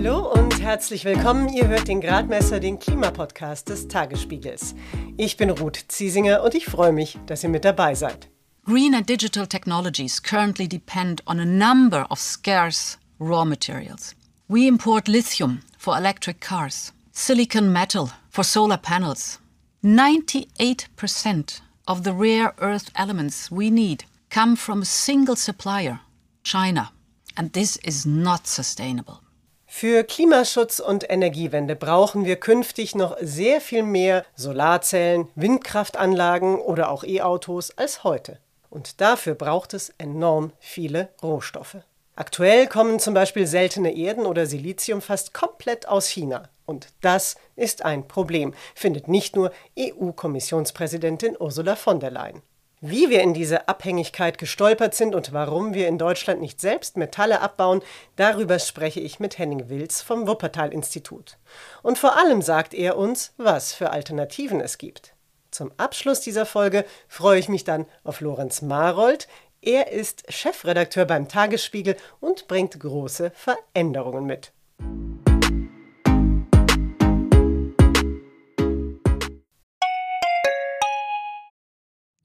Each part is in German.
Hallo und herzlich willkommen. Ihr hört den Gradmesser, den Klimapodcast des Tagesspiegels. Ich bin Ruth Ziesinger und ich freue mich, dass ihr mit dabei seid. Green and digital technologies currently depend on a number of scarce raw materials. We import lithium for electric cars, silicon metal for solar panels. 98% of the rare earth elements we need come from a single supplier, China. And this is not sustainable. Für Klimaschutz und Energiewende brauchen wir künftig noch sehr viel mehr Solarzellen, Windkraftanlagen oder auch E-Autos als heute. Und dafür braucht es enorm viele Rohstoffe. Aktuell kommen zum Beispiel seltene Erden oder Silizium fast komplett aus China. Und das ist ein Problem, findet nicht nur EU-Kommissionspräsidentin Ursula von der Leyen. Wie wir in diese Abhängigkeit gestolpert sind und warum wir in Deutschland nicht selbst Metalle abbauen, darüber spreche ich mit Henning Wilz vom Wuppertal-Institut. Und vor allem sagt er uns, was für Alternativen es gibt. Zum Abschluss dieser Folge freue ich mich dann auf Lorenz Marold. Er ist Chefredakteur beim Tagesspiegel und bringt große Veränderungen mit.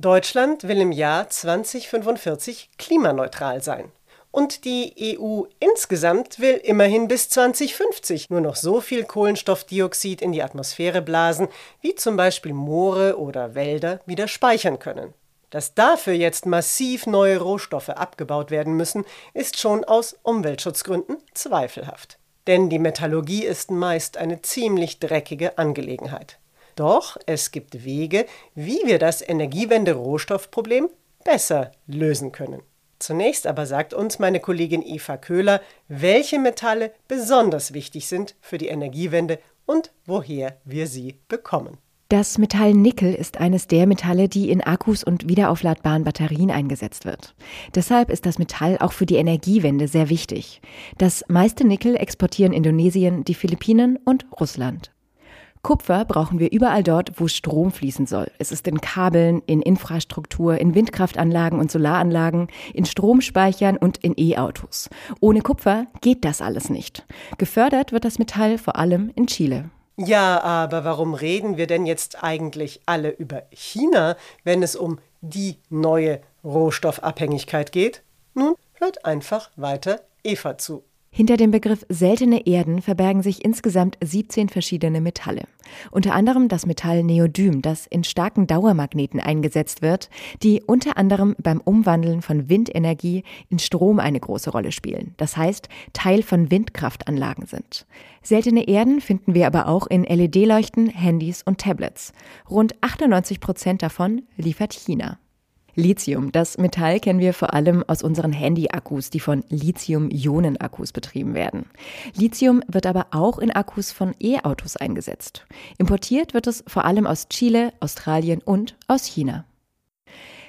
Deutschland will im Jahr 2045 klimaneutral sein. Und die EU insgesamt will immerhin bis 2050 nur noch so viel Kohlenstoffdioxid in die Atmosphäre blasen, wie zum Beispiel Moore oder Wälder wieder speichern können. Dass dafür jetzt massiv neue Rohstoffe abgebaut werden müssen, ist schon aus Umweltschutzgründen zweifelhaft. Denn die Metallurgie ist meist eine ziemlich dreckige Angelegenheit. Doch es gibt Wege, wie wir das Energiewende-Rohstoffproblem besser lösen können. Zunächst aber sagt uns meine Kollegin Eva Köhler, welche Metalle besonders wichtig sind für die Energiewende und woher wir sie bekommen. Das Metall Nickel ist eines der Metalle, die in Akkus und wiederaufladbaren Batterien eingesetzt wird. Deshalb ist das Metall auch für die Energiewende sehr wichtig. Das meiste Nickel exportieren Indonesien, die Philippinen und Russland. Kupfer brauchen wir überall dort, wo Strom fließen soll. Es ist in Kabeln, in Infrastruktur, in Windkraftanlagen und Solaranlagen, in Stromspeichern und in E-Autos. Ohne Kupfer geht das alles nicht. Gefördert wird das Metall vor allem in Chile. Ja, aber warum reden wir denn jetzt eigentlich alle über China, wenn es um die neue Rohstoffabhängigkeit geht? Nun, hört einfach weiter Eva zu. Hinter dem Begriff seltene Erden verbergen sich insgesamt 17 verschiedene Metalle. Unter anderem das Metall Neodym, das in starken Dauermagneten eingesetzt wird, die unter anderem beim Umwandeln von Windenergie in Strom eine große Rolle spielen. Das heißt, Teil von Windkraftanlagen sind. Seltene Erden finden wir aber auch in LED-Leuchten, Handys und Tablets. Rund 98 Prozent davon liefert China. Lithium. Das Metall kennen wir vor allem aus unseren Handy-Akkus, die von Lithium-Ionen-Akkus betrieben werden. Lithium wird aber auch in Akkus von E-Autos eingesetzt. Importiert wird es vor allem aus Chile, Australien und aus China.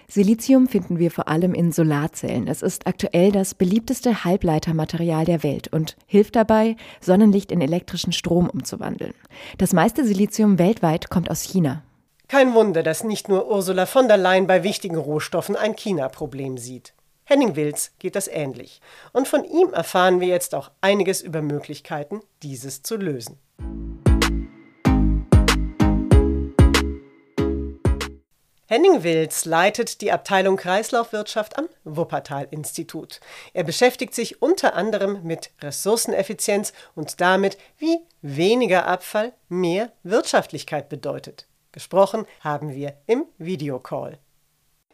Silizium finden wir vor allem in Solarzellen. Es ist aktuell das beliebteste Halbleitermaterial der Welt und hilft dabei, Sonnenlicht in elektrischen Strom umzuwandeln. Das meiste Silizium weltweit kommt aus China. Kein Wunder, dass nicht nur Ursula von der Leyen bei wichtigen Rohstoffen ein China-Problem sieht. Henning Wills geht das ähnlich. Und von ihm erfahren wir jetzt auch einiges über Möglichkeiten, dieses zu lösen. Henning Wills leitet die Abteilung Kreislaufwirtschaft am Wuppertal-Institut. Er beschäftigt sich unter anderem mit Ressourceneffizienz und damit, wie weniger Abfall mehr Wirtschaftlichkeit bedeutet. Gesprochen haben wir im Videocall.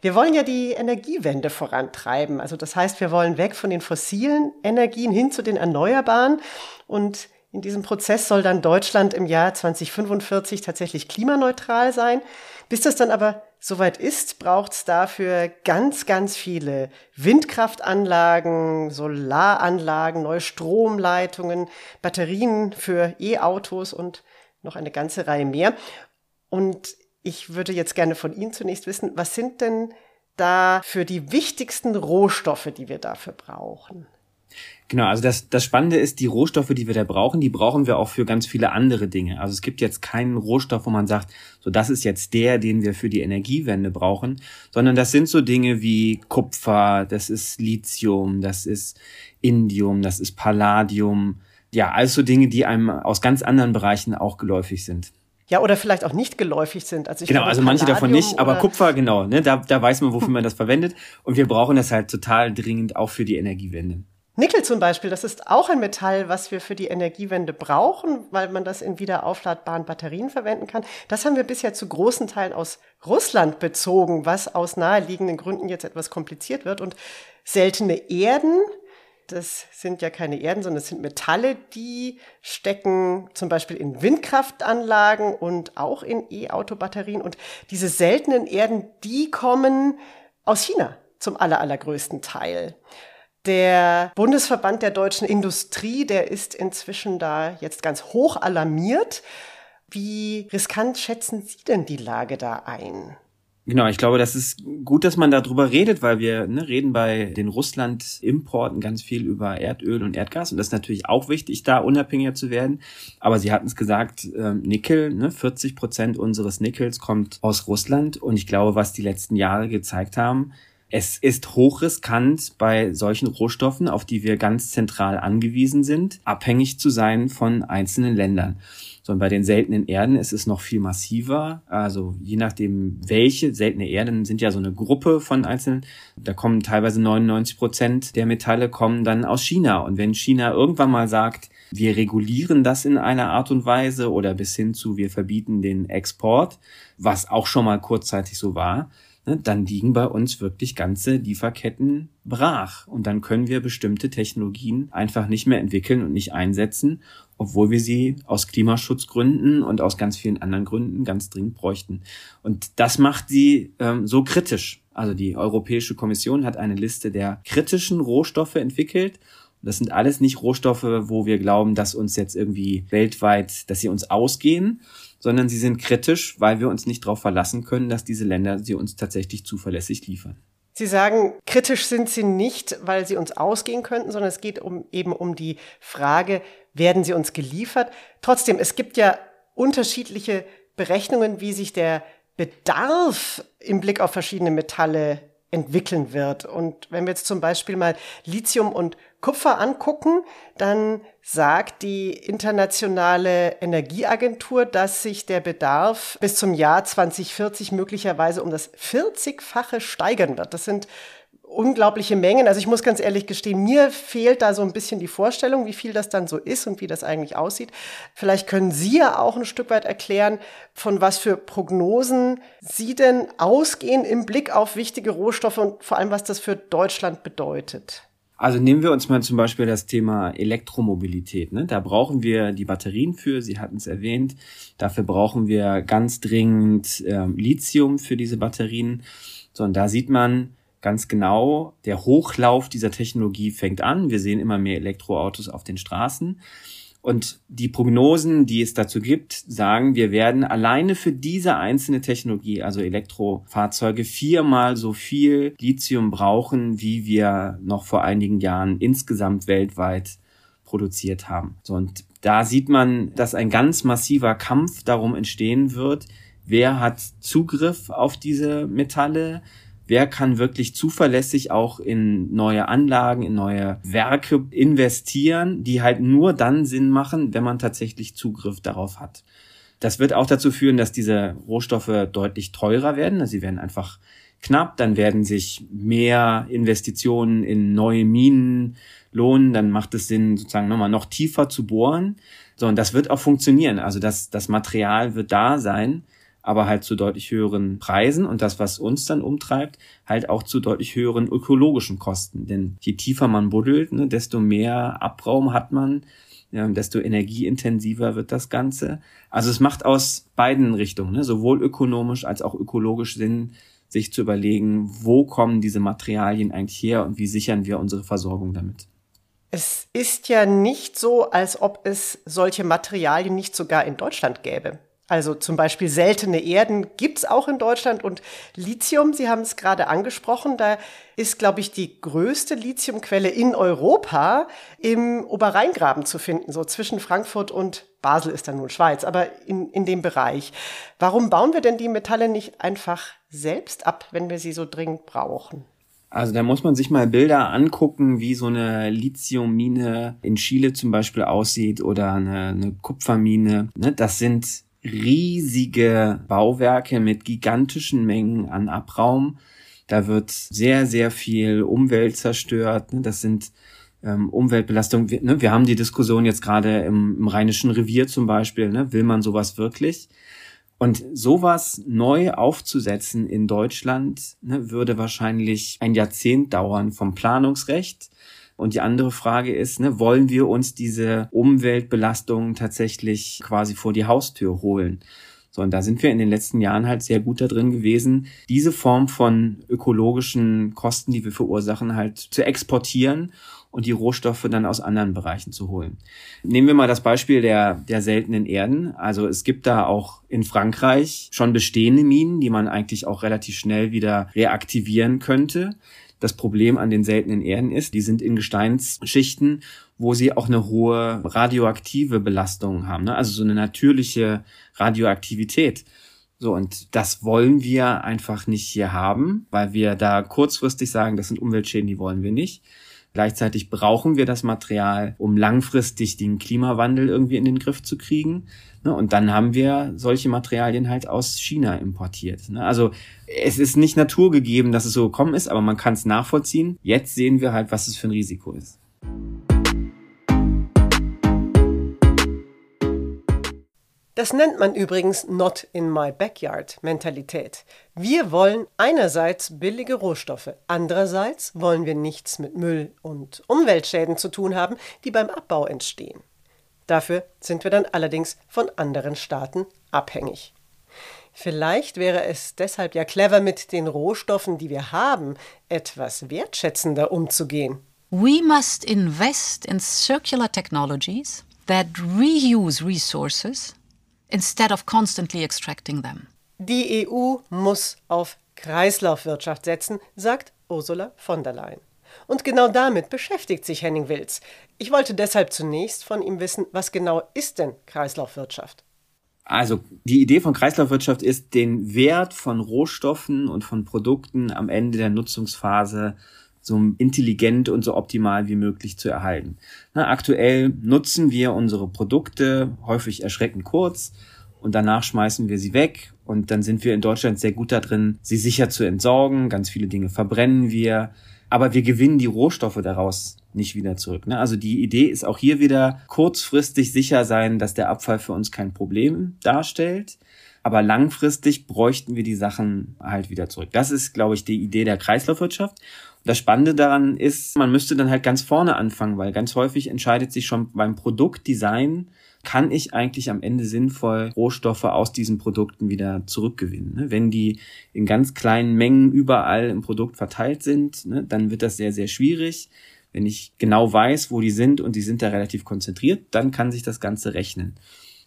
Wir wollen ja die Energiewende vorantreiben. Also das heißt, wir wollen weg von den fossilen Energien hin zu den erneuerbaren. Und in diesem Prozess soll dann Deutschland im Jahr 2045 tatsächlich klimaneutral sein. Bis das dann aber soweit ist, braucht es dafür ganz, ganz viele Windkraftanlagen, Solaranlagen, neue Stromleitungen, Batterien für E-Autos und noch eine ganze Reihe mehr. Und ich würde jetzt gerne von Ihnen zunächst wissen, was sind denn da für die wichtigsten Rohstoffe, die wir dafür brauchen? Genau, also das, das Spannende ist, die Rohstoffe, die wir da brauchen, die brauchen wir auch für ganz viele andere Dinge. Also es gibt jetzt keinen Rohstoff, wo man sagt, so das ist jetzt der, den wir für die Energiewende brauchen, sondern das sind so Dinge wie Kupfer, das ist Lithium, das ist Indium, das ist Palladium. Ja, also Dinge, die einem aus ganz anderen Bereichen auch geläufig sind. Ja, oder vielleicht auch nicht geläufig sind. Also ich genau, glaube, also manche davon nicht, aber Kupfer, genau, ne, da, da weiß man, wofür man das verwendet. Und wir brauchen das halt total dringend auch für die Energiewende. Nickel zum Beispiel, das ist auch ein Metall, was wir für die Energiewende brauchen, weil man das in wieder aufladbaren Batterien verwenden kann. Das haben wir bisher zu großen Teilen aus Russland bezogen, was aus naheliegenden Gründen jetzt etwas kompliziert wird. Und seltene Erden, das sind ja keine Erden, sondern es sind Metalle, die stecken zum Beispiel in Windkraftanlagen und auch in E-Auto-Batterien. Und diese seltenen Erden, die kommen aus China zum aller, allergrößten Teil. Der Bundesverband der deutschen Industrie, der ist inzwischen da jetzt ganz hoch alarmiert. Wie riskant schätzen Sie denn die Lage da ein? Genau, ich glaube, das ist gut, dass man darüber redet, weil wir ne, reden bei den Russland-Importen ganz viel über Erdöl und Erdgas und das ist natürlich auch wichtig, da unabhängiger zu werden. Aber Sie hatten es gesagt, äh, Nickel, ne, 40 Prozent unseres Nickels kommt aus Russland und ich glaube, was die letzten Jahre gezeigt haben, es ist hochriskant, bei solchen Rohstoffen, auf die wir ganz zentral angewiesen sind, abhängig zu sein von einzelnen Ländern. So, und bei den seltenen Erden ist es noch viel massiver. Also je nachdem, welche seltene Erden sind ja so eine Gruppe von einzelnen. Da kommen teilweise 99 Prozent der Metalle kommen dann aus China. Und wenn China irgendwann mal sagt, wir regulieren das in einer Art und Weise oder bis hin zu wir verbieten den Export, was auch schon mal kurzzeitig so war, Ne, dann liegen bei uns wirklich ganze Lieferketten brach. Und dann können wir bestimmte Technologien einfach nicht mehr entwickeln und nicht einsetzen, obwohl wir sie aus Klimaschutzgründen und aus ganz vielen anderen Gründen ganz dringend bräuchten. Und das macht sie ähm, so kritisch. Also die Europäische Kommission hat eine Liste der kritischen Rohstoffe entwickelt das sind alles nicht Rohstoffe, wo wir glauben, dass uns jetzt irgendwie weltweit, dass sie uns ausgehen, sondern sie sind kritisch, weil wir uns nicht darauf verlassen können, dass diese Länder sie uns tatsächlich zuverlässig liefern. Sie sagen, kritisch sind sie nicht, weil sie uns ausgehen könnten, sondern es geht um, eben um die Frage, werden sie uns geliefert? Trotzdem, es gibt ja unterschiedliche Berechnungen, wie sich der Bedarf im Blick auf verschiedene Metalle entwickeln wird. Und wenn wir jetzt zum Beispiel mal Lithium und Kupfer angucken, dann sagt die internationale Energieagentur, dass sich der Bedarf bis zum Jahr 2040 möglicherweise um das 40-fache steigern wird. Das sind unglaubliche Mengen. Also ich muss ganz ehrlich gestehen, mir fehlt da so ein bisschen die Vorstellung, wie viel das dann so ist und wie das eigentlich aussieht. Vielleicht können Sie ja auch ein Stück weit erklären, von was für Prognosen Sie denn ausgehen im Blick auf wichtige Rohstoffe und vor allem, was das für Deutschland bedeutet. Also nehmen wir uns mal zum Beispiel das Thema Elektromobilität. Ne? Da brauchen wir die Batterien für, Sie hatten es erwähnt. Dafür brauchen wir ganz dringend äh, Lithium für diese Batterien. So, und da sieht man, ganz genau, der Hochlauf dieser Technologie fängt an. Wir sehen immer mehr Elektroautos auf den Straßen. Und die Prognosen, die es dazu gibt, sagen, wir werden alleine für diese einzelne Technologie, also Elektrofahrzeuge, viermal so viel Lithium brauchen, wie wir noch vor einigen Jahren insgesamt weltweit produziert haben. So, und da sieht man, dass ein ganz massiver Kampf darum entstehen wird, wer hat Zugriff auf diese Metalle, wer kann wirklich zuverlässig auch in neue Anlagen, in neue Werke investieren, die halt nur dann Sinn machen, wenn man tatsächlich Zugriff darauf hat. Das wird auch dazu führen, dass diese Rohstoffe deutlich teurer werden. Also sie werden einfach knapp, dann werden sich mehr Investitionen in neue Minen lohnen, dann macht es Sinn, sozusagen nochmal noch tiefer zu bohren. So, und das wird auch funktionieren. Also das, das Material wird da sein aber halt zu deutlich höheren Preisen und das, was uns dann umtreibt, halt auch zu deutlich höheren ökologischen Kosten. Denn je tiefer man buddelt, ne, desto mehr Abraum hat man ja, desto energieintensiver wird das Ganze. Also es macht aus beiden Richtungen, ne, sowohl ökonomisch als auch ökologisch Sinn, sich zu überlegen, wo kommen diese Materialien eigentlich her und wie sichern wir unsere Versorgung damit. Es ist ja nicht so, als ob es solche Materialien nicht sogar in Deutschland gäbe. Also zum Beispiel seltene Erden gibt's auch in Deutschland und Lithium, Sie haben es gerade angesprochen, da ist, glaube ich, die größte Lithiumquelle in Europa im Oberrheingraben zu finden, so zwischen Frankfurt und Basel ist dann nun Schweiz, aber in, in dem Bereich. Warum bauen wir denn die Metalle nicht einfach selbst ab, wenn wir sie so dringend brauchen? Also da muss man sich mal Bilder angucken, wie so eine Lithiummine in Chile zum Beispiel aussieht oder eine, eine Kupfermine. Ne, das sind riesige Bauwerke mit gigantischen Mengen an Abraum. Da wird sehr, sehr viel Umwelt zerstört. Ne? Das sind ähm, Umweltbelastungen. Wir, ne? wir haben die Diskussion jetzt gerade im, im Rheinischen Revier zum Beispiel. Ne? Will man sowas wirklich? Und sowas neu aufzusetzen in Deutschland ne, würde wahrscheinlich ein Jahrzehnt dauern vom Planungsrecht und die andere Frage ist, ne, wollen wir uns diese Umweltbelastungen tatsächlich quasi vor die Haustür holen? So, und da sind wir in den letzten Jahren halt sehr gut da drin gewesen, diese Form von ökologischen Kosten, die wir verursachen, halt zu exportieren und die Rohstoffe dann aus anderen Bereichen zu holen. Nehmen wir mal das Beispiel der, der seltenen Erden. Also es gibt da auch in Frankreich schon bestehende Minen, die man eigentlich auch relativ schnell wieder reaktivieren könnte. Das Problem an den seltenen Erden ist, die sind in Gesteinsschichten, wo sie auch eine hohe radioaktive Belastung haben, ne? also so eine natürliche Radioaktivität. So, und das wollen wir einfach nicht hier haben, weil wir da kurzfristig sagen, das sind Umweltschäden, die wollen wir nicht. Gleichzeitig brauchen wir das Material, um langfristig den Klimawandel irgendwie in den Griff zu kriegen. Ne? Und dann haben wir solche Materialien halt aus China importiert. Ne? Also es ist nicht naturgegeben, dass es so gekommen ist, aber man kann es nachvollziehen. Jetzt sehen wir halt, was es für ein Risiko ist. Das nennt man übrigens Not in my backyard Mentalität. Wir wollen einerseits billige Rohstoffe, andererseits wollen wir nichts mit Müll und Umweltschäden zu tun haben, die beim Abbau entstehen. Dafür sind wir dann allerdings von anderen Staaten abhängig. Vielleicht wäre es deshalb ja clever, mit den Rohstoffen, die wir haben, etwas wertschätzender umzugehen. We must invest in circular technologies that reuse resources instead of constantly extracting them. Die EU muss auf Kreislaufwirtschaft setzen, sagt Ursula von der Leyen. Und genau damit beschäftigt sich Henning Wills. Ich wollte deshalb zunächst von ihm wissen, was genau ist denn Kreislaufwirtschaft? Also die Idee von Kreislaufwirtschaft ist, den Wert von Rohstoffen und von Produkten am Ende der Nutzungsphase so intelligent und so optimal wie möglich zu erhalten. Na, aktuell nutzen wir unsere Produkte häufig erschreckend kurz und danach schmeißen wir sie weg und dann sind wir in Deutschland sehr gut darin, sie sicher zu entsorgen. Ganz viele Dinge verbrennen wir, aber wir gewinnen die Rohstoffe daraus nicht wieder zurück. Ne? Also die Idee ist auch hier wieder kurzfristig sicher sein, dass der Abfall für uns kein Problem darstellt. Aber langfristig bräuchten wir die Sachen halt wieder zurück. Das ist, glaube ich, die Idee der Kreislaufwirtschaft. Das Spannende daran ist, man müsste dann halt ganz vorne anfangen, weil ganz häufig entscheidet sich schon beim Produktdesign, kann ich eigentlich am Ende sinnvoll Rohstoffe aus diesen Produkten wieder zurückgewinnen. Ne? Wenn die in ganz kleinen Mengen überall im Produkt verteilt sind, ne, dann wird das sehr, sehr schwierig. Wenn ich genau weiß, wo die sind und die sind da relativ konzentriert, dann kann sich das Ganze rechnen.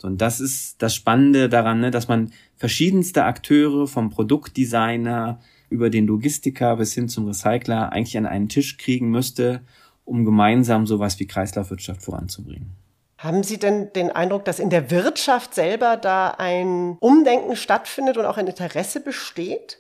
Und das ist das Spannende daran, ne, dass man verschiedenste Akteure vom Produktdesigner über den Logistiker bis hin zum Recycler eigentlich an einen Tisch kriegen müsste, um gemeinsam sowas wie Kreislaufwirtschaft voranzubringen. Haben Sie denn den Eindruck, dass in der Wirtschaft selber da ein Umdenken stattfindet und auch ein Interesse besteht?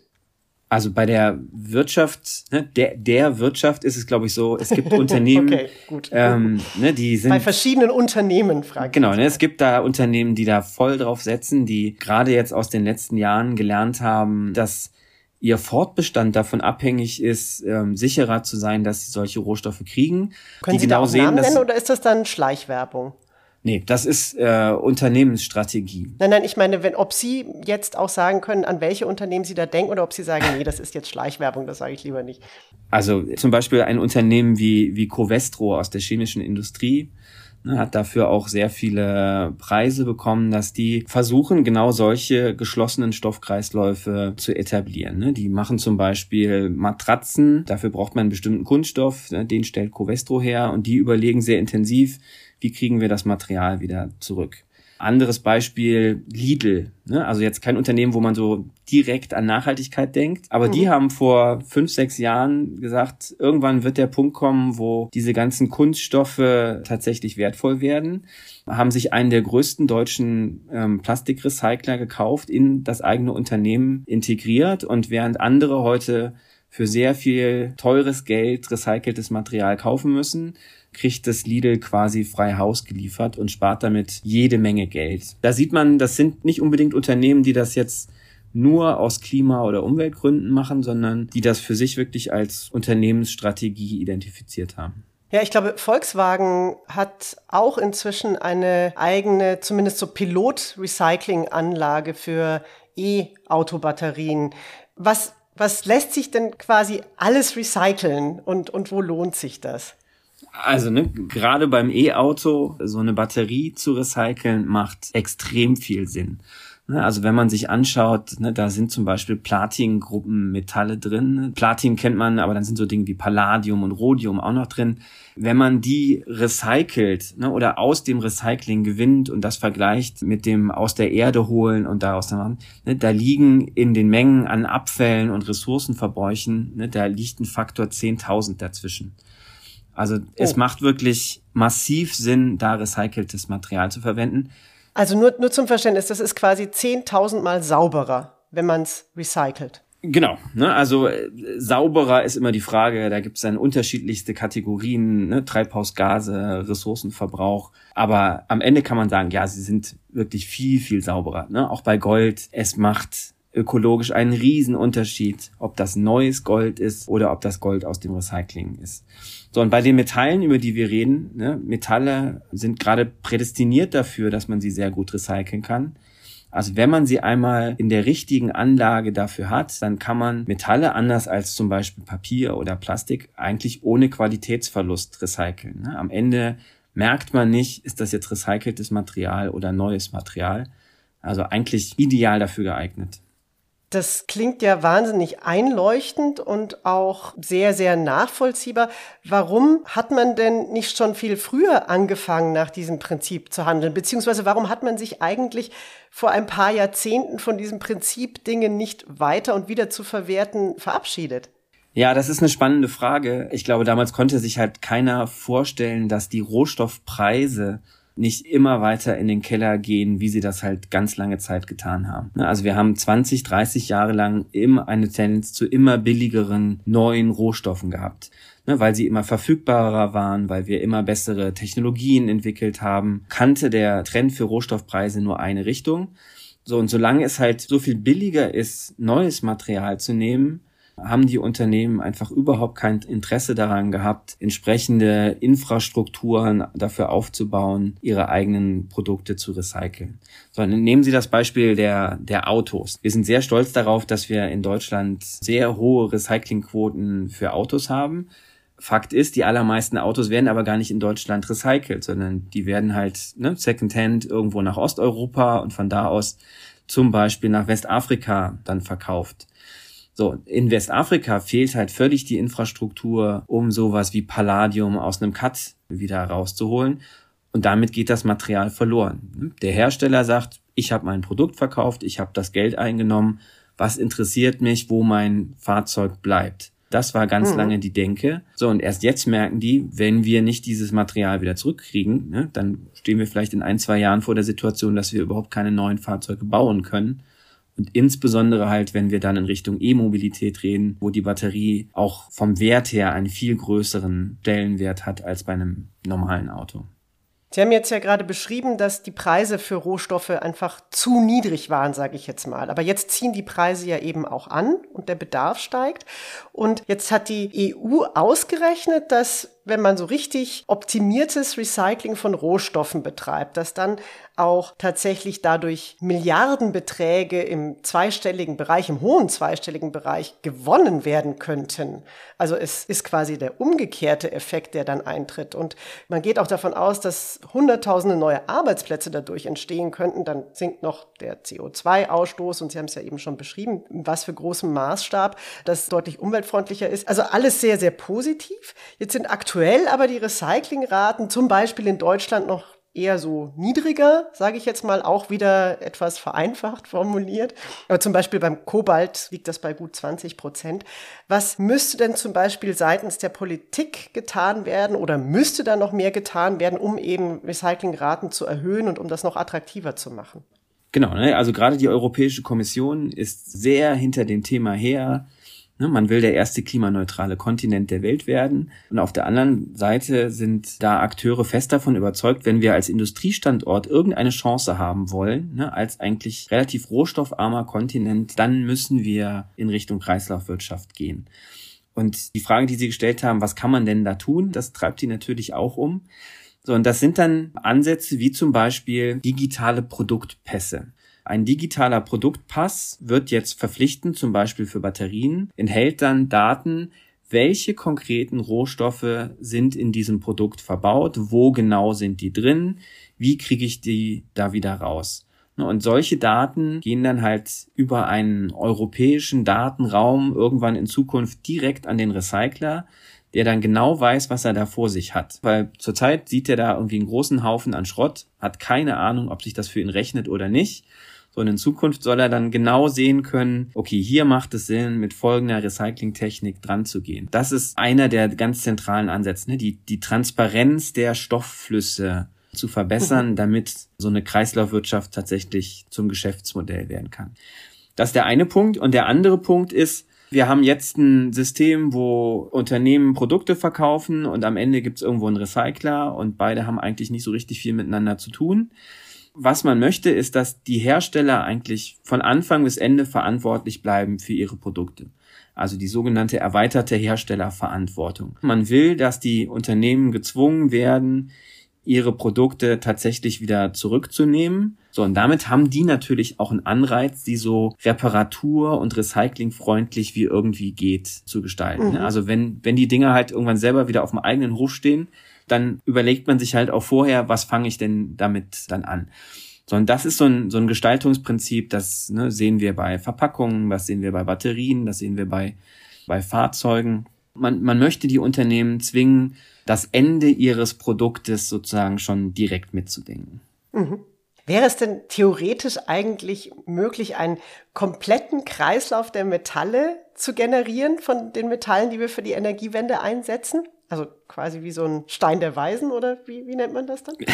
Also bei der Wirtschaft, ne, der, der Wirtschaft ist es, glaube ich, so, es gibt Unternehmen, okay, gut. Ähm, ne, die sind. Bei verschiedenen Unternehmen, frage Genau, ne, es gibt da Unternehmen, die da voll drauf setzen, die gerade jetzt aus den letzten Jahren gelernt haben, dass ihr Fortbestand davon abhängig ist, ähm, sicherer zu sein, dass sie solche Rohstoffe kriegen. Können die Sie genau da auch sehen, Namen nennen oder ist das dann Schleichwerbung? Nee, das ist äh, Unternehmensstrategie. Nein, nein, ich meine, wenn, ob Sie jetzt auch sagen können, an welche Unternehmen Sie da denken oder ob Sie sagen, nee, das ist jetzt Schleichwerbung, das sage ich lieber nicht. Also zum Beispiel ein Unternehmen wie, wie Covestro aus der chemischen Industrie, ne, hat dafür auch sehr viele Preise bekommen, dass die versuchen, genau solche geschlossenen Stoffkreisläufe zu etablieren. Ne. Die machen zum Beispiel Matratzen, dafür braucht man einen bestimmten Kunststoff, ne, den stellt Covestro her und die überlegen sehr intensiv, wie kriegen wir das Material wieder zurück. Anderes Beispiel Lidl. Ne? Also jetzt kein Unternehmen, wo man so direkt an Nachhaltigkeit denkt. Aber mhm. die haben vor fünf, sechs Jahren gesagt, irgendwann wird der Punkt kommen, wo diese ganzen Kunststoffe tatsächlich wertvoll werden. Haben sich einen der größten deutschen ähm, Plastikrecycler gekauft, in das eigene Unternehmen integriert. Und während andere heute für sehr viel teures Geld recyceltes Material kaufen müssen, kriegt das Lidl quasi frei Haus geliefert und spart damit jede Menge Geld. Da sieht man, das sind nicht unbedingt Unternehmen, die das jetzt nur aus Klima- oder Umweltgründen machen, sondern die das für sich wirklich als Unternehmensstrategie identifiziert haben. Ja, ich glaube, Volkswagen hat auch inzwischen eine eigene, zumindest so Pilot-Recycling-Anlage für E-Autobatterien. Was, was lässt sich denn quasi alles recyceln und, und wo lohnt sich das? Also, ne, gerade beim E-Auto so eine Batterie zu recyceln macht extrem viel Sinn. Ne, also wenn man sich anschaut, ne, da sind zum Beispiel Platin-Gruppen Metalle drin. Platin kennt man, aber dann sind so Dinge wie Palladium und Rhodium auch noch drin. Wenn man die recycelt ne, oder aus dem Recycling gewinnt und das vergleicht mit dem aus der Erde holen und daraus dann machen, da liegen in den Mengen an Abfällen und Ressourcenverbräuchen, da liegt ein Faktor 10.000 dazwischen. Also oh. es macht wirklich massiv Sinn, da recyceltes Material zu verwenden. Also nur, nur zum Verständnis, das ist quasi 10.000 Mal sauberer, wenn man es recycelt. Genau, ne? also äh, sauberer ist immer die Frage, da gibt es dann unterschiedlichste Kategorien, ne? Treibhausgase, Ressourcenverbrauch, aber am Ende kann man sagen, ja, sie sind wirklich viel, viel sauberer. Ne? Auch bei Gold, es macht ökologisch einen Riesenunterschied, ob das neues Gold ist oder ob das Gold aus dem Recycling ist. So, und bei den Metallen, über die wir reden, ne, Metalle sind gerade prädestiniert dafür, dass man sie sehr gut recyceln kann. Also wenn man sie einmal in der richtigen Anlage dafür hat, dann kann man Metalle anders als zum Beispiel Papier oder Plastik eigentlich ohne Qualitätsverlust recyceln. Ne. Am Ende merkt man nicht, ist das jetzt recyceltes Material oder neues Material. Also eigentlich ideal dafür geeignet. Das klingt ja wahnsinnig einleuchtend und auch sehr, sehr nachvollziehbar. Warum hat man denn nicht schon viel früher angefangen, nach diesem Prinzip zu handeln? Beziehungsweise warum hat man sich eigentlich vor ein paar Jahrzehnten von diesem Prinzip, Dinge nicht weiter und wieder zu verwerten, verabschiedet? Ja, das ist eine spannende Frage. Ich glaube, damals konnte sich halt keiner vorstellen, dass die Rohstoffpreise nicht immer weiter in den Keller gehen, wie sie das halt ganz lange Zeit getan haben. Ne, also wir haben 20, 30 Jahre lang immer eine Tendenz zu immer billigeren neuen Rohstoffen gehabt, ne, weil sie immer verfügbarer waren, weil wir immer bessere Technologien entwickelt haben, kannte der Trend für Rohstoffpreise nur eine Richtung. So, und solange es halt so viel billiger ist, neues Material zu nehmen, haben die Unternehmen einfach überhaupt kein Interesse daran gehabt, entsprechende Infrastrukturen dafür aufzubauen, ihre eigenen Produkte zu recyceln. Sondern nehmen Sie das Beispiel der, der Autos. Wir sind sehr stolz darauf, dass wir in Deutschland sehr hohe Recyclingquoten für Autos haben. Fakt ist, die allermeisten Autos werden aber gar nicht in Deutschland recycelt, sondern die werden halt ne, secondhand irgendwo nach Osteuropa und von da aus zum Beispiel nach Westafrika dann verkauft. So, in Westafrika fehlt halt völlig die Infrastruktur, um sowas wie Palladium aus einem Cut wieder rauszuholen. Und damit geht das Material verloren. Der Hersteller sagt, ich habe mein Produkt verkauft, ich habe das Geld eingenommen, was interessiert mich, wo mein Fahrzeug bleibt. Das war ganz mhm. lange die Denke. So, und erst jetzt merken die, wenn wir nicht dieses Material wieder zurückkriegen, ne, dann stehen wir vielleicht in ein, zwei Jahren vor der Situation, dass wir überhaupt keine neuen Fahrzeuge bauen können. Und insbesondere halt, wenn wir dann in Richtung E-Mobilität reden, wo die Batterie auch vom Wert her einen viel größeren Stellenwert hat als bei einem normalen Auto. Sie haben jetzt ja gerade beschrieben, dass die Preise für Rohstoffe einfach zu niedrig waren, sage ich jetzt mal. Aber jetzt ziehen die Preise ja eben auch an und der Bedarf steigt. Und jetzt hat die EU ausgerechnet, dass wenn man so richtig optimiertes Recycling von Rohstoffen betreibt, dass dann auch tatsächlich dadurch Milliardenbeträge im zweistelligen Bereich, im hohen zweistelligen Bereich gewonnen werden könnten. Also es ist quasi der umgekehrte Effekt, der dann eintritt. Und man geht auch davon aus, dass Hunderttausende neue Arbeitsplätze dadurch entstehen könnten. Dann sinkt noch der CO2-Ausstoß und Sie haben es ja eben schon beschrieben, was für großem Maßstab das deutlich umweltfreundlicher ist. Also alles sehr, sehr positiv. Jetzt sind aktuell aber die Recyclingraten zum Beispiel in Deutschland noch eher so niedriger, sage ich jetzt mal, auch wieder etwas vereinfacht formuliert. Aber zum Beispiel beim Kobalt liegt das bei gut 20 Prozent. Was müsste denn zum Beispiel seitens der Politik getan werden oder müsste da noch mehr getan werden, um eben Recyclingraten zu erhöhen und um das noch attraktiver zu machen? Genau, ne? also gerade die Europäische Kommission ist sehr hinter dem Thema her, man will der erste klimaneutrale Kontinent der Welt werden. Und auf der anderen Seite sind da Akteure fest davon überzeugt, wenn wir als Industriestandort irgendeine Chance haben wollen, ne, als eigentlich relativ rohstoffarmer Kontinent, dann müssen wir in Richtung Kreislaufwirtschaft gehen. Und die Frage, die Sie gestellt haben, was kann man denn da tun, das treibt die natürlich auch um. So, und das sind dann Ansätze wie zum Beispiel digitale Produktpässe. Ein digitaler Produktpass wird jetzt verpflichtend, zum Beispiel für Batterien, enthält dann Daten, welche konkreten Rohstoffe sind in diesem Produkt verbaut, wo genau sind die drin, wie kriege ich die da wieder raus. Ne, und solche Daten gehen dann halt über einen europäischen Datenraum irgendwann in Zukunft direkt an den Recycler, der dann genau weiß, was er da vor sich hat. Weil zurzeit sieht er da irgendwie einen großen Haufen an Schrott, hat keine Ahnung, ob sich das für ihn rechnet oder nicht so, und in Zukunft soll er dann genau sehen können, okay, hier macht es Sinn, mit folgender Recyclingtechnik dran zu gehen. Das ist einer der ganz zentralen Ansätze, ne? die, die Transparenz der Stoffflüsse zu verbessern, mhm. damit so eine Kreislaufwirtschaft tatsächlich zum Geschäftsmodell werden kann. Das ist der eine Punkt. Und der andere Punkt ist, wir haben jetzt ein System, wo Unternehmen Produkte verkaufen und am Ende gibt es irgendwo einen Recycler und beide haben eigentlich nicht so richtig viel miteinander zu tun was man möchte, ist, dass die Hersteller eigentlich von Anfang bis Ende verantwortlich bleiben für ihre Produkte. Also die sogenannte erweiterte Herstellerverantwortung. Man will, dass die Unternehmen gezwungen werden, ihre Produkte tatsächlich wieder zurückzunehmen. So, und damit haben die natürlich auch einen Anreiz, sie so reparatur- und recyclingfreundlich wie irgendwie geht zu gestalten. Mhm. Also wenn, wenn die Dinge halt irgendwann selber wieder auf dem eigenen Hof stehen, dann überlegt man sich halt auch vorher, was fange ich denn damit dann an. Sondern das ist so ein, so ein Gestaltungsprinzip, das ne, sehen wir bei Verpackungen, das sehen wir bei Batterien, das sehen wir bei, bei Fahrzeugen. Man, man möchte die Unternehmen zwingen, das Ende ihres Produktes sozusagen schon direkt mitzudenken. Mhm. Wäre es denn theoretisch eigentlich möglich, einen kompletten Kreislauf der Metalle zu generieren von den Metallen, die wir für die Energiewende einsetzen? Also quasi wie so ein Stein der Weisen oder wie, wie nennt man das dann?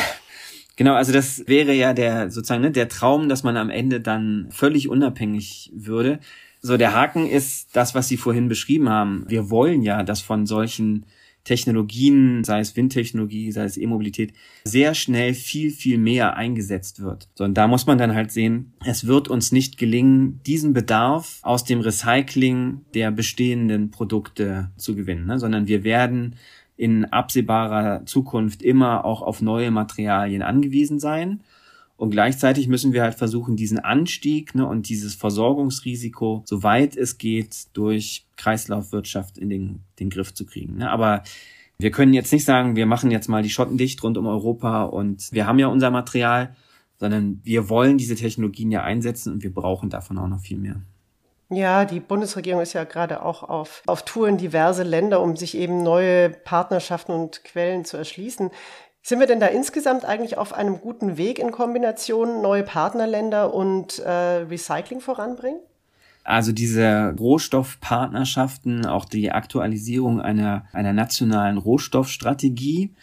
Genau, also das wäre ja der sozusagen ne, der Traum, dass man am Ende dann völlig unabhängig würde. So der Haken ist das, was Sie vorhin beschrieben haben. Wir wollen ja, dass von solchen Technologien, sei es Windtechnologie, sei es E-Mobilität, sehr schnell viel, viel mehr eingesetzt wird. So, und da muss man dann halt sehen, es wird uns nicht gelingen, diesen Bedarf aus dem Recycling der bestehenden Produkte zu gewinnen, ne? sondern wir werden in absehbarer Zukunft immer auch auf neue Materialien angewiesen sein. Und gleichzeitig müssen wir halt versuchen, diesen Anstieg ne, und dieses Versorgungsrisiko, soweit es geht, durch Kreislaufwirtschaft in den, den Griff zu kriegen. Ne. Aber wir können jetzt nicht sagen, wir machen jetzt mal die Schotten dicht rund um Europa und wir haben ja unser Material, sondern wir wollen diese Technologien ja einsetzen und wir brauchen davon auch noch viel mehr. Ja, die Bundesregierung ist ja gerade auch auf, auf Tour in diverse Länder, um sich eben neue Partnerschaften und Quellen zu erschließen. Sind wir denn da insgesamt eigentlich auf einem guten Weg in Kombination neue Partnerländer und äh, Recycling voranbringen? Also diese Rohstoffpartnerschaften, auch die Aktualisierung einer, einer nationalen Rohstoffstrategie.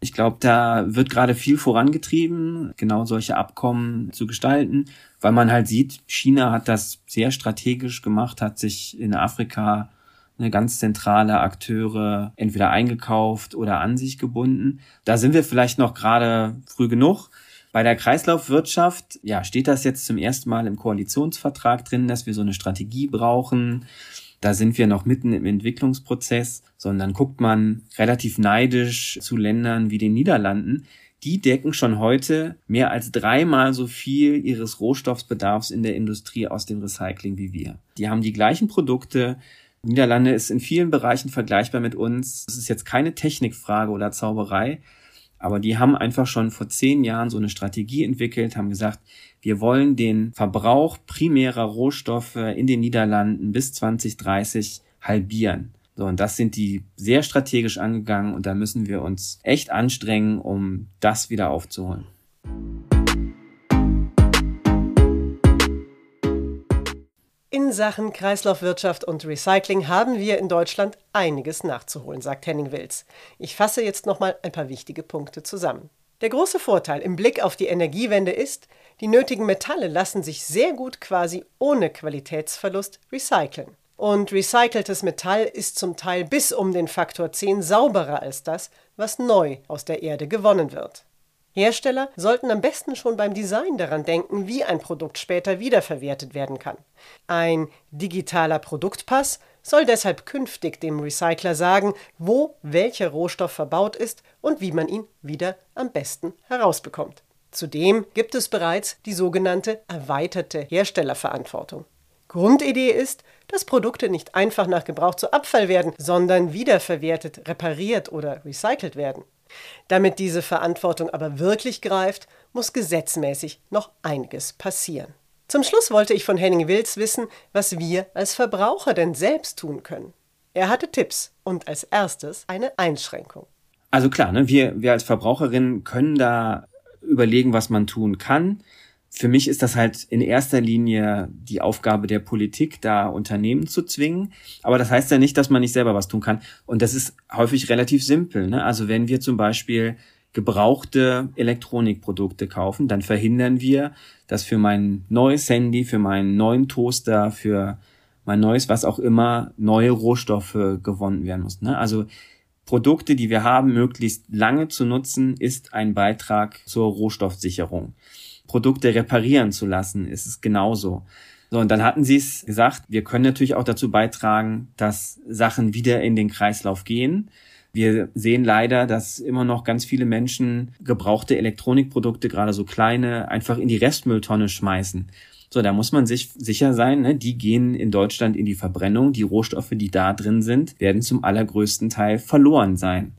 Ich glaube, da wird gerade viel vorangetrieben, genau solche Abkommen zu gestalten, weil man halt sieht, China hat das sehr strategisch gemacht, hat sich in Afrika eine ganz zentrale Akteure entweder eingekauft oder an sich gebunden. Da sind wir vielleicht noch gerade früh genug. Bei der Kreislaufwirtschaft, ja, steht das jetzt zum ersten Mal im Koalitionsvertrag drin, dass wir so eine Strategie brauchen. Da sind wir noch mitten im Entwicklungsprozess, sondern guckt man relativ neidisch zu Ländern wie den Niederlanden, die decken schon heute mehr als dreimal so viel ihres Rohstoffbedarfs in der Industrie aus dem Recycling wie wir. Die haben die gleichen Produkte. Niederlande ist in vielen Bereichen vergleichbar mit uns. Es ist jetzt keine Technikfrage oder Zauberei, aber die haben einfach schon vor zehn Jahren so eine Strategie entwickelt, haben gesagt, wir wollen den Verbrauch primärer Rohstoffe in den Niederlanden bis 2030 halbieren. So, und das sind die sehr strategisch angegangen und da müssen wir uns echt anstrengen, um das wieder aufzuholen. In Sachen Kreislaufwirtschaft und Recycling haben wir in Deutschland einiges nachzuholen, sagt Henning Wills. Ich fasse jetzt nochmal ein paar wichtige Punkte zusammen. Der große Vorteil im Blick auf die Energiewende ist, die nötigen Metalle lassen sich sehr gut quasi ohne Qualitätsverlust recyceln. Und recyceltes Metall ist zum Teil bis um den Faktor 10 sauberer als das, was neu aus der Erde gewonnen wird. Hersteller sollten am besten schon beim Design daran denken, wie ein Produkt später wiederverwertet werden kann. Ein digitaler Produktpass soll deshalb künftig dem Recycler sagen, wo welcher Rohstoff verbaut ist und wie man ihn wieder am besten herausbekommt. Zudem gibt es bereits die sogenannte erweiterte Herstellerverantwortung. Grundidee ist, dass Produkte nicht einfach nach Gebrauch zu Abfall werden, sondern wiederverwertet, repariert oder recycelt werden. Damit diese Verantwortung aber wirklich greift, muss gesetzmäßig noch einiges passieren. Zum Schluss wollte ich von Henning Wills wissen, was wir als Verbraucher denn selbst tun können. Er hatte Tipps und als erstes eine Einschränkung. Also klar, ne, wir, wir als Verbraucherinnen können da überlegen, was man tun kann für mich ist das halt in erster Linie die Aufgabe der Politik, da Unternehmen zu zwingen. Aber das heißt ja nicht, dass man nicht selber was tun kann. Und das ist häufig relativ simpel. Ne? Also wenn wir zum Beispiel gebrauchte Elektronikprodukte kaufen, dann verhindern wir, dass für mein neues Handy, für meinen neuen Toaster, für mein neues was auch immer neue Rohstoffe gewonnen werden müssen. Ne? Also Produkte, die wir haben, möglichst lange zu nutzen, ist ein Beitrag zur Rohstoffsicherung. Produkte reparieren zu lassen, ist es genauso. So, und dann hatten sie es gesagt, wir können natürlich auch dazu beitragen, dass Sachen wieder in den Kreislauf gehen. Wir sehen leider, dass immer noch ganz viele Menschen gebrauchte Elektronikprodukte, gerade so kleine, einfach in die Restmülltonne schmeißen. So, da muss man sich sicher sein, ne, die gehen in Deutschland in die Verbrennung. Die Rohstoffe, die da drin sind, werden zum allergrößten Teil verloren sein.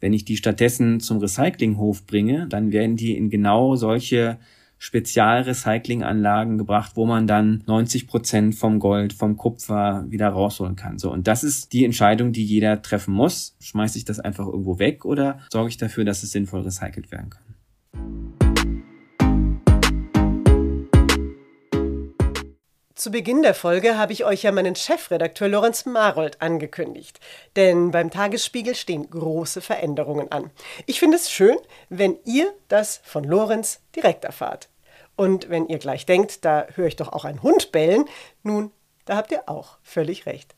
Wenn ich die stattdessen zum Recyclinghof bringe, dann werden die in genau solche Spezialrecyclinganlagen gebracht, wo man dann 90 Prozent vom Gold, vom Kupfer wieder rausholen kann. So. Und das ist die Entscheidung, die jeder treffen muss. Schmeiße ich das einfach irgendwo weg oder sorge ich dafür, dass es sinnvoll recycelt werden kann? Zu Beginn der Folge habe ich euch ja meinen Chefredakteur Lorenz Marold angekündigt. Denn beim Tagesspiegel stehen große Veränderungen an. Ich finde es schön, wenn ihr das von Lorenz direkt erfahrt. Und wenn ihr gleich denkt, da höre ich doch auch einen Hund bellen, nun, da habt ihr auch völlig recht.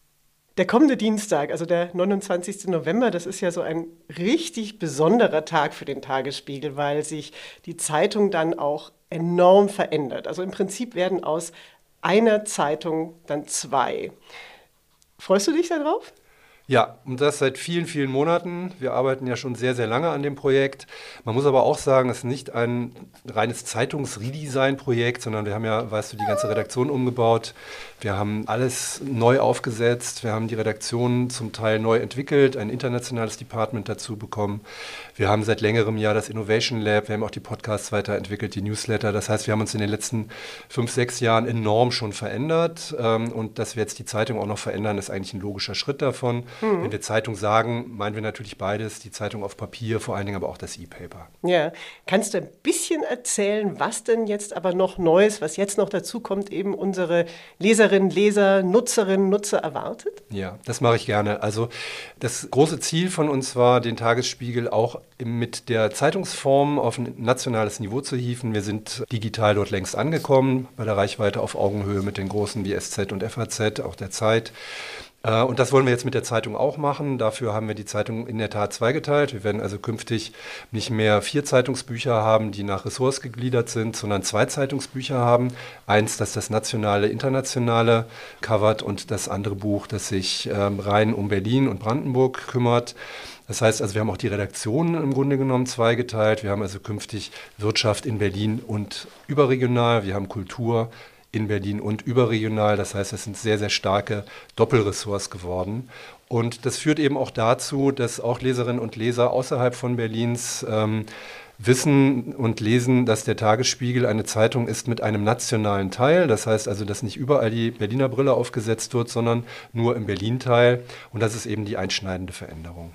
Der kommende Dienstag, also der 29. November, das ist ja so ein richtig besonderer Tag für den Tagesspiegel, weil sich die Zeitung dann auch enorm verändert. Also im Prinzip werden aus einer Zeitung dann zwei. Freust du dich darauf? Ja, und das seit vielen, vielen Monaten. Wir arbeiten ja schon sehr, sehr lange an dem Projekt. Man muss aber auch sagen, es ist nicht ein reines Zeitungs-Redesign-Projekt, sondern wir haben ja, weißt du, die ganze Redaktion umgebaut. Wir haben alles neu aufgesetzt. Wir haben die Redaktion zum Teil neu entwickelt, ein internationales Department dazu bekommen. Wir haben seit längerem Jahr das Innovation Lab. Wir haben auch die Podcasts weiterentwickelt, die Newsletter. Das heißt, wir haben uns in den letzten fünf, sechs Jahren enorm schon verändert. Ähm, und dass wir jetzt die Zeitung auch noch verändern, ist eigentlich ein logischer Schritt davon. Mhm. Wenn wir Zeitung sagen, meinen wir natürlich beides, die Zeitung auf Papier, vor allen Dingen aber auch das E-Paper. Ja, kannst du ein bisschen erzählen, was denn jetzt aber noch Neues, was jetzt noch dazu kommt, eben unsere Leserinnen, Leser, Nutzerinnen, Nutzer erwartet? Ja, das mache ich gerne. Also das große Ziel von uns war, den Tagesspiegel auch mit der Zeitungsform auf ein nationales Niveau zu hieven. Wir sind digital dort längst angekommen, bei der Reichweite auf Augenhöhe mit den großen wie SZ und FAZ, auch der Zeit. Äh, und das wollen wir jetzt mit der Zeitung auch machen. Dafür haben wir die Zeitung in der Tat zweigeteilt. Wir werden also künftig nicht mehr vier Zeitungsbücher haben, die nach Ressorts gegliedert sind, sondern zwei Zeitungsbücher haben. Eins, das das nationale, internationale covert und das andere Buch, das sich ähm, rein um Berlin und Brandenburg kümmert. Das heißt also, wir haben auch die Redaktionen im Grunde genommen zweigeteilt. Wir haben also künftig Wirtschaft in Berlin und überregional. Wir haben Kultur in Berlin und überregional. Das heißt, es sind sehr, sehr starke Doppelressorts geworden. Und das führt eben auch dazu, dass auch Leserinnen und Leser außerhalb von Berlins ähm, wissen und lesen, dass der Tagesspiegel eine Zeitung ist mit einem nationalen Teil. Das heißt also, dass nicht überall die Berliner Brille aufgesetzt wird, sondern nur im Berlin-Teil. Und das ist eben die einschneidende Veränderung.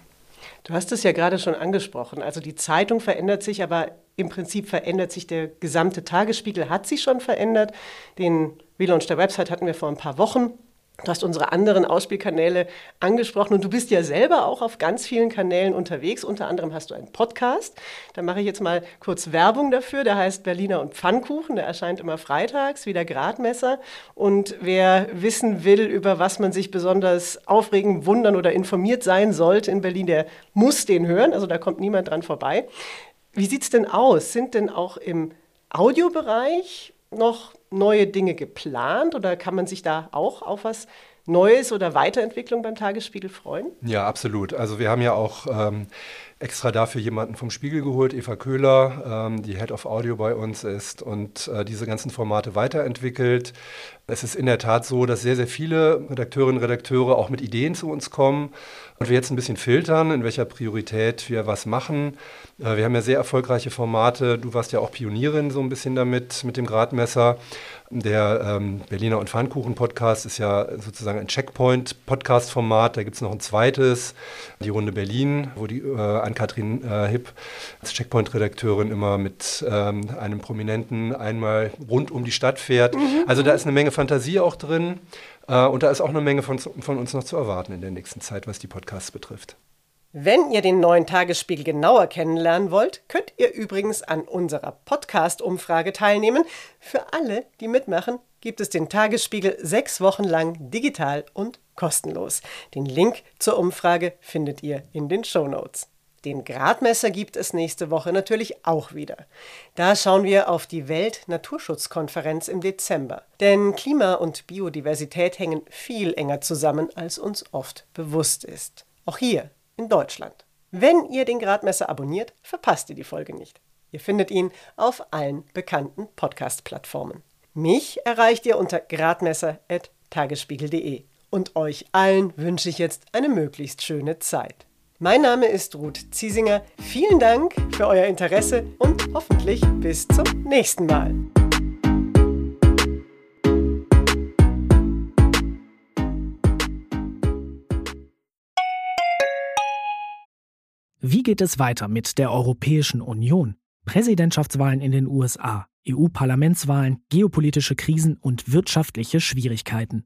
Du hast es ja gerade schon angesprochen. Also die Zeitung verändert sich, aber im Prinzip verändert sich der gesamte Tagesspiegel, hat sich schon verändert. Den Relaunch der Website hatten wir vor ein paar Wochen. Du hast unsere anderen Ausspielkanäle angesprochen und du bist ja selber auch auf ganz vielen Kanälen unterwegs. Unter anderem hast du einen Podcast. Da mache ich jetzt mal kurz Werbung dafür. Der heißt Berliner und Pfannkuchen. Der erscheint immer freitags, wie der Gradmesser. Und wer wissen will, über was man sich besonders aufregen, wundern oder informiert sein sollte in Berlin, der muss den hören. Also da kommt niemand dran vorbei. Wie sieht es denn aus? Sind denn auch im Audiobereich noch neue Dinge geplant oder kann man sich da auch auf was Neues oder Weiterentwicklung beim Tagesspiegel freuen? Ja, absolut. Also wir haben ja auch ähm, extra dafür jemanden vom Spiegel geholt, Eva Köhler, ähm, die Head of Audio bei uns ist und äh, diese ganzen Formate weiterentwickelt. Es ist in der Tat so, dass sehr, sehr viele Redakteurinnen und Redakteure auch mit Ideen zu uns kommen und wir jetzt ein bisschen filtern, in welcher Priorität wir was machen. Äh, wir haben ja sehr erfolgreiche Formate. Du warst ja auch Pionierin so ein bisschen damit, mit dem Gradmesser. Der ähm, Berliner und Pfannkuchen-Podcast ist ja sozusagen ein Checkpoint-Podcast-Format. Da gibt es noch ein zweites, die Runde Berlin, wo die äh, Ann-Kathrin äh, Hipp als Checkpoint-Redakteurin immer mit ähm, einem Prominenten einmal rund um die Stadt fährt. Mhm. Also da ist eine Menge Fantasie auch drin. Äh, und da ist auch eine Menge von, von uns noch zu erwarten in der nächsten Zeit, was die Podcasts betrifft. Wenn ihr den neuen Tagesspiegel genauer kennenlernen wollt, könnt ihr übrigens an unserer Podcast-Umfrage teilnehmen. Für alle, die mitmachen, gibt es den Tagesspiegel sechs Wochen lang digital und kostenlos. Den Link zur Umfrage findet ihr in den Show Notes. Den Gradmesser gibt es nächste Woche natürlich auch wieder. Da schauen wir auf die Welt-Naturschutzkonferenz im Dezember. Denn Klima und Biodiversität hängen viel enger zusammen, als uns oft bewusst ist. Auch hier in Deutschland. Wenn ihr den Gradmesser abonniert, verpasst ihr die Folge nicht. Ihr findet ihn auf allen bekannten Podcast-Plattformen. Mich erreicht ihr unter gradmesser.tagesspiegel.de. Und euch allen wünsche ich jetzt eine möglichst schöne Zeit. Mein Name ist Ruth Ziesinger. Vielen Dank für euer Interesse und hoffentlich bis zum nächsten Mal. Wie geht es weiter mit der Europäischen Union? Präsidentschaftswahlen in den USA, EU-Parlamentswahlen, geopolitische Krisen und wirtschaftliche Schwierigkeiten.